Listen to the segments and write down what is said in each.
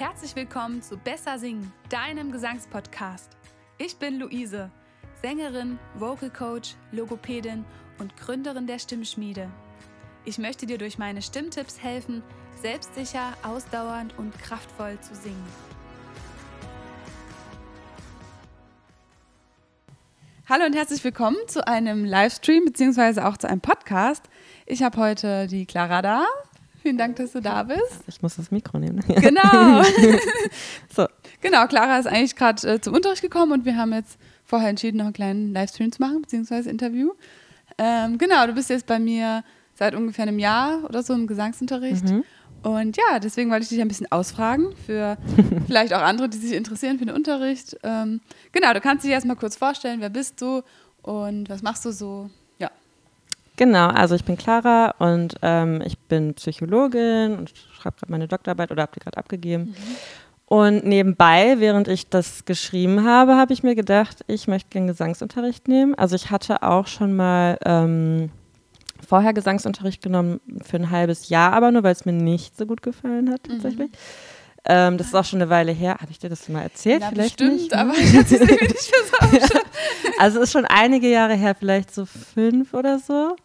Herzlich willkommen zu Besser Singen, deinem Gesangspodcast. Ich bin Luise, Sängerin, Vocal Coach, Logopädin und Gründerin der Stimmschmiede. Ich möchte dir durch meine Stimmtipps helfen, selbstsicher, ausdauernd und kraftvoll zu singen. Hallo und herzlich willkommen zu einem Livestream beziehungsweise auch zu einem Podcast. Ich habe heute die Clara da. Vielen Dank, dass du da bist. Ich muss das Mikro nehmen. Genau. so. Genau, Clara ist eigentlich gerade äh, zum Unterricht gekommen und wir haben jetzt vorher entschieden, noch einen kleinen Livestream zu machen, beziehungsweise Interview. Ähm, genau, du bist jetzt bei mir seit ungefähr einem Jahr oder so im Gesangsunterricht. Mhm. Und ja, deswegen wollte ich dich ein bisschen ausfragen für vielleicht auch andere, die sich interessieren für den Unterricht. Ähm, genau, du kannst dich erstmal kurz vorstellen, wer bist du und was machst du so? Genau, also ich bin Clara und ähm, ich bin Psychologin und schreibe gerade meine Doktorarbeit oder habe die gerade abgegeben. Mhm. Und nebenbei, während ich das geschrieben habe, habe ich mir gedacht, ich möchte gerne Gesangsunterricht nehmen. Also ich hatte auch schon mal ähm, vorher Gesangsunterricht genommen für ein halbes Jahr, aber nur weil es mir nicht so gut gefallen hat tatsächlich. Mhm. Ähm, das ist auch schon eine Weile her. Habe ich dir das mal erzählt? Ja, vielleicht bestimmt, nicht, ne? aber ich hatte es nicht mehr so Also es ist schon einige Jahre her, vielleicht so fünf oder so.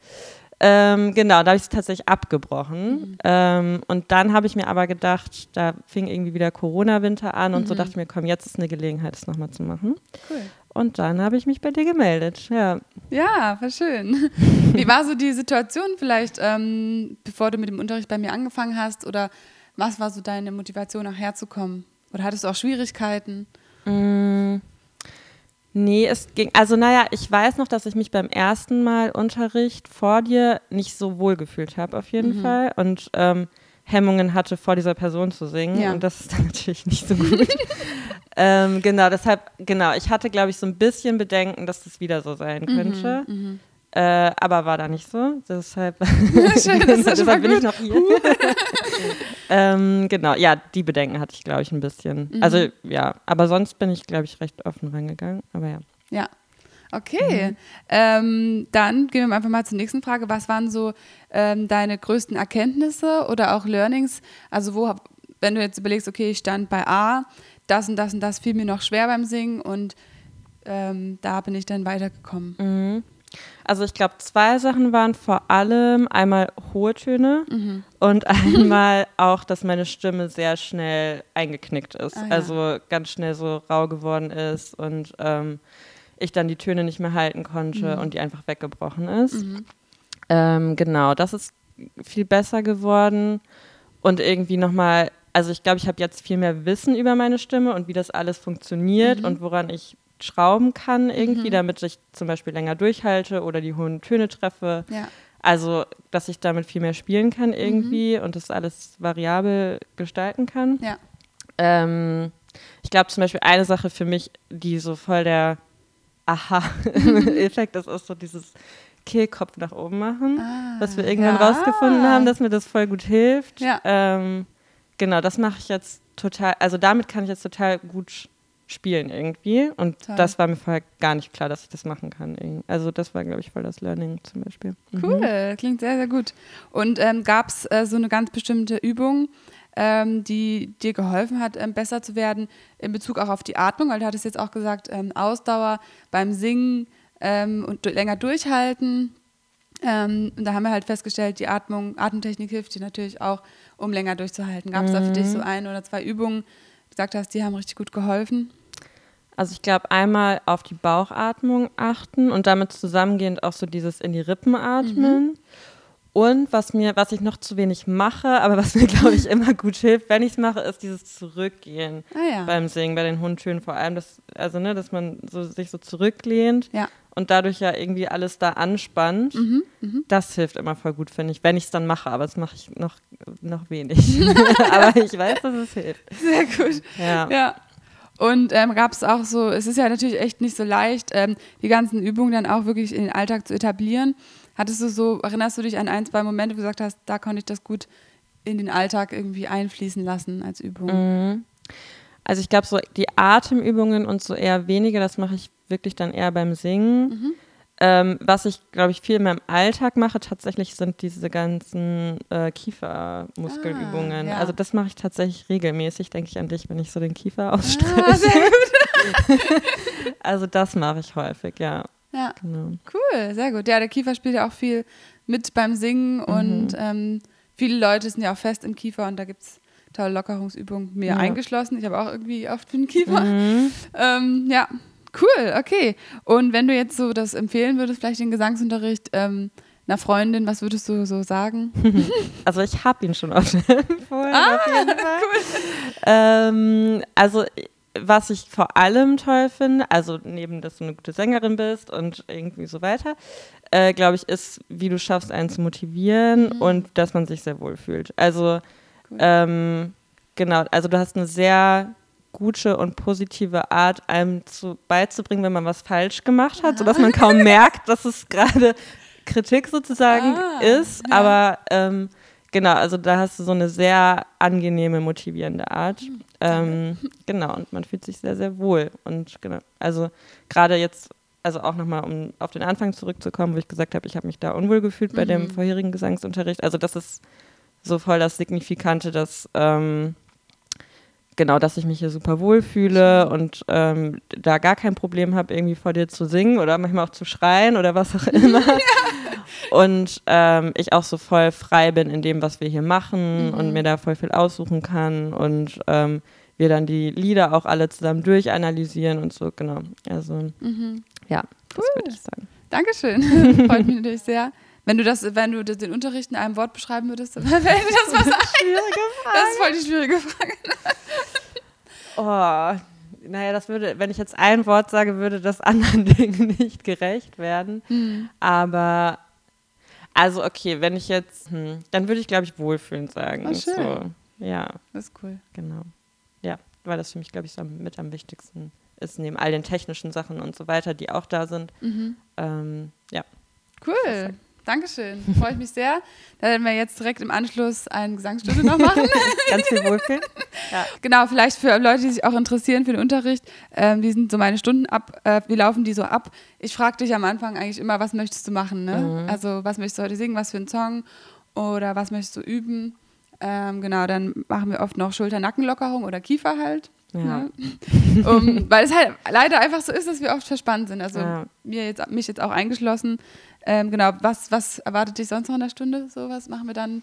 Ähm, genau, da habe ich es tatsächlich abgebrochen. Mhm. Ähm, und dann habe ich mir aber gedacht, da fing irgendwie wieder Corona-Winter an und mhm. so dachte ich mir, komm, jetzt ist eine Gelegenheit, das nochmal zu machen. Cool. Und dann habe ich mich bei dir gemeldet, ja. Ja, war schön. Wie war so die Situation vielleicht, ähm, bevor du mit dem Unterricht bei mir angefangen hast? Oder was war so deine Motivation, nachher zu kommen? Oder hattest du auch Schwierigkeiten? Mm. Nee, es ging, also naja, ich weiß noch, dass ich mich beim ersten Mal Unterricht vor dir nicht so wohl gefühlt habe, auf jeden mhm. Fall. Und ähm, Hemmungen hatte, vor dieser Person zu singen. Ja. Und das ist dann natürlich nicht so gut. ähm, genau, deshalb, genau, ich hatte, glaube ich, so ein bisschen Bedenken, dass das wieder so sein mhm, könnte. Mhm, äh, aber war da nicht so. Deshalb, Schön, deshalb bin ich noch hier. ähm, genau, ja, die Bedenken hatte ich, glaube ich, ein bisschen. Mhm. Also ja, aber sonst bin ich, glaube ich, recht offen reingegangen. Aber ja. Ja. Okay, mhm. ähm, dann gehen wir einfach mal zur nächsten Frage. Was waren so ähm, deine größten Erkenntnisse oder auch Learnings? Also wo, wenn du jetzt überlegst, okay, ich stand bei A, das und das und das fiel mir noch schwer beim Singen und ähm, da bin ich dann weitergekommen. Mhm. Also ich glaube, zwei Sachen waren vor allem einmal hohe Töne mhm. und einmal auch, dass meine Stimme sehr schnell eingeknickt ist. Ah, ja. Also ganz schnell so rau geworden ist und ähm, ich dann die Töne nicht mehr halten konnte mhm. und die einfach weggebrochen ist. Mhm. Ähm, genau, das ist viel besser geworden und irgendwie nochmal, also ich glaube, ich habe jetzt viel mehr Wissen über meine Stimme und wie das alles funktioniert mhm. und woran ich schrauben kann irgendwie, mhm. damit ich zum Beispiel länger durchhalte oder die hohen Töne treffe. Ja. Also, dass ich damit viel mehr spielen kann irgendwie mhm. und das alles variabel gestalten kann. Ja. Ähm, ich glaube zum Beispiel eine Sache für mich, die so voll der Aha-Effekt ist, ist so dieses Kehlkopf nach oben machen, ah, was wir irgendwann ja. rausgefunden haben, dass mir das voll gut hilft. Ja. Ähm, genau, das mache ich jetzt total, also damit kann ich jetzt total gut spielen irgendwie. Und Toll. das war mir vorher gar nicht klar, dass ich das machen kann. Also das war, glaube ich, voll das Learning zum Beispiel. Mhm. Cool, klingt sehr, sehr gut. Und ähm, gab es äh, so eine ganz bestimmte Übung, ähm, die dir geholfen hat, ähm, besser zu werden in Bezug auch auf die Atmung? Weil du hattest jetzt auch gesagt, ähm, Ausdauer beim Singen ähm, und länger durchhalten. Ähm, und da haben wir halt festgestellt, die Atmung, Atemtechnik hilft dir natürlich auch, um länger durchzuhalten. Gab es mhm. da für dich so ein oder zwei Übungen, gesagt hast, die haben richtig gut geholfen? Also ich glaube, einmal auf die Bauchatmung achten und damit zusammengehend auch so dieses in die Rippen atmen. Mhm. Und was mir, was ich noch zu wenig mache, aber was mir, glaube ich, immer gut hilft, wenn ich es mache, ist dieses Zurückgehen ah, ja. beim Singen, bei den Hundtönen vor allem. Das, also, ne, dass man so, sich so zurücklehnt ja. Und dadurch ja irgendwie alles da anspannt. Mhm, mh. Das hilft immer voll gut, finde ich, wenn ich es dann mache. Aber das mache ich noch, noch wenig. aber ich weiß, dass es hilft. Sehr gut. Ja. ja. Und ähm, gab es auch so, es ist ja natürlich echt nicht so leicht, ähm, die ganzen Übungen dann auch wirklich in den Alltag zu etablieren. Hattest du so, erinnerst du dich an ein, zwei Momente, wo du gesagt hast, da konnte ich das gut in den Alltag irgendwie einfließen lassen als Übung? Mhm. Also ich glaube, so die Atemübungen und so eher weniger, das mache ich wirklich dann eher beim Singen. Mhm. Ähm, was ich, glaube ich, viel in meinem Alltag mache, tatsächlich sind diese ganzen äh, Kiefermuskelübungen. Ah, ja. Also das mache ich tatsächlich regelmäßig, denke ich an dich, wenn ich so den Kiefer ausstrecke. Ah, also das mache ich häufig, ja. Ja, genau. cool, sehr gut. Ja, der Kiefer spielt ja auch viel mit beim Singen mhm. und ähm, viele Leute sind ja auch fest im Kiefer und da gibt es tolle Lockerungsübungen, mir ja. eingeschlossen. Ich habe auch irgendwie oft für den Kiefer. Mhm. Ähm, ja, Cool, okay. Und wenn du jetzt so das empfehlen würdest, vielleicht den Gesangsunterricht ähm, einer Freundin, was würdest du so sagen? Also ich habe ihn schon oft empfohlen. Ah, cool. Ähm, also was ich vor allem toll finde, also neben, dass du eine gute Sängerin bist und irgendwie so weiter, äh, glaube ich, ist, wie du schaffst, einen zu motivieren mhm. und dass man sich sehr wohl fühlt. Also. Ähm, genau, also du hast eine sehr gute und positive Art, einem zu, beizubringen, wenn man was falsch gemacht hat, sodass man kaum merkt, dass es gerade Kritik sozusagen ah, ist. Ja. Aber ähm, genau, also da hast du so eine sehr angenehme, motivierende Art. Hm, ähm, genau, und man fühlt sich sehr, sehr wohl. Und genau, also gerade jetzt, also auch nochmal, um auf den Anfang zurückzukommen, wo ich gesagt habe, ich habe mich da unwohl gefühlt bei mhm. dem vorherigen Gesangsunterricht. Also das ist so voll das Signifikante, dass ähm, genau, dass ich mich hier super wohl fühle und ähm, da gar kein Problem habe, irgendwie vor dir zu singen oder manchmal auch zu schreien oder was auch immer. ja. Und ähm, ich auch so voll frei bin in dem, was wir hier machen mhm. und mir da voll viel aussuchen kann und ähm, wir dann die Lieder auch alle zusammen durchanalysieren und so, genau. Also, mhm. ja, cool. das würde ich sagen. Dankeschön. Freut mich natürlich sehr. Wenn du das, wenn du den Unterricht in einem Wort beschreiben würdest, dann dir das, das was ein. Das ist voll die schwierige Frage. oh, naja, das würde, wenn ich jetzt ein Wort sage, würde das anderen Dingen nicht gerecht werden. Mhm. Aber also okay, wenn ich jetzt, hm, dann würde ich glaube ich wohlfühlend sagen. Oh, schön. So, ja. Das ist cool. Genau. Ja, weil das für mich glaube ich so mit am wichtigsten ist, neben all den technischen Sachen und so weiter, die auch da sind. Mhm. Ähm, ja. Cool. Dankeschön. Freue ich mich sehr. Da werden wir jetzt direkt im Anschluss eine Gesangsstunde noch machen. Ganz viel Wohlfühl. Ja. Genau, vielleicht für Leute, die sich auch interessieren für den Unterricht. Ähm, die sind so meine Stunden ab, äh, wie laufen die so ab? Ich frage dich am Anfang eigentlich immer, was möchtest du machen? Ne? Mhm. Also, was möchtest du heute singen? Was für einen Song? Oder was möchtest du üben? Ähm, genau, dann machen wir oft noch Schulter-Nackenlockerung oder Kiefer halt. Ja. Ne? um, weil es halt leider einfach so ist, dass wir oft verspannt sind. Also ja. mir jetzt, mich jetzt auch eingeschlossen. Ähm, genau, was, was erwartet dich sonst noch in der Stunde? So, was machen wir dann?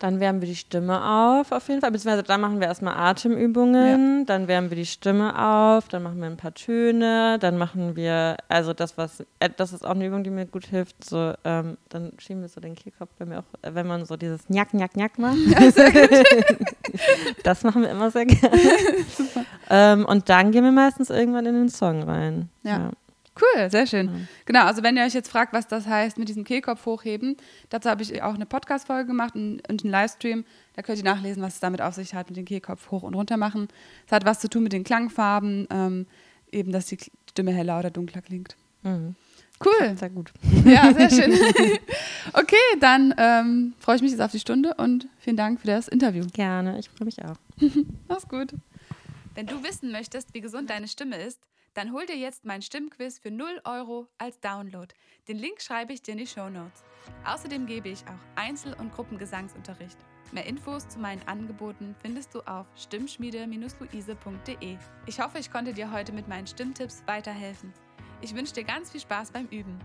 Dann wärmen wir die Stimme auf, auf jeden Fall. Beziehungsweise dann machen wir erstmal Atemübungen, ja. dann wärmen wir die Stimme auf, dann machen wir ein paar Töne, dann machen wir, also das, was, äh, das ist auch eine Übung, die mir gut hilft, so, ähm, dann schieben wir so den Kehlkopf bei mir auch, äh, wenn man so dieses Njack, Njack, Njack macht. Ja. das machen wir immer sehr gerne. ähm, und dann gehen wir meistens irgendwann in den Song rein. ja. ja. Cool, sehr schön. Genau, also wenn ihr euch jetzt fragt, was das heißt mit diesem Kehlkopf hochheben, dazu habe ich auch eine Podcast-Folge gemacht und, und einen Livestream. Da könnt ihr nachlesen, was es damit auf sich hat mit dem Kehlkopf hoch und runter machen. Es hat was zu tun mit den Klangfarben, ähm, eben, dass die Stimme heller oder dunkler klingt. Mhm. Cool. Sehr gut. Ja, sehr schön. okay, dann ähm, freue ich mich jetzt auf die Stunde und vielen Dank für das Interview. Gerne, ich freue mich auch. Mach's gut. Wenn du wissen möchtest, wie gesund deine Stimme ist, dann hol dir jetzt mein Stimmquiz für 0 Euro als Download. Den Link schreibe ich dir in die Show Notes. Außerdem gebe ich auch Einzel- und Gruppengesangsunterricht. Mehr Infos zu meinen Angeboten findest du auf stimmschmiede-luise.de. Ich hoffe, ich konnte dir heute mit meinen Stimmtipps weiterhelfen. Ich wünsche dir ganz viel Spaß beim Üben.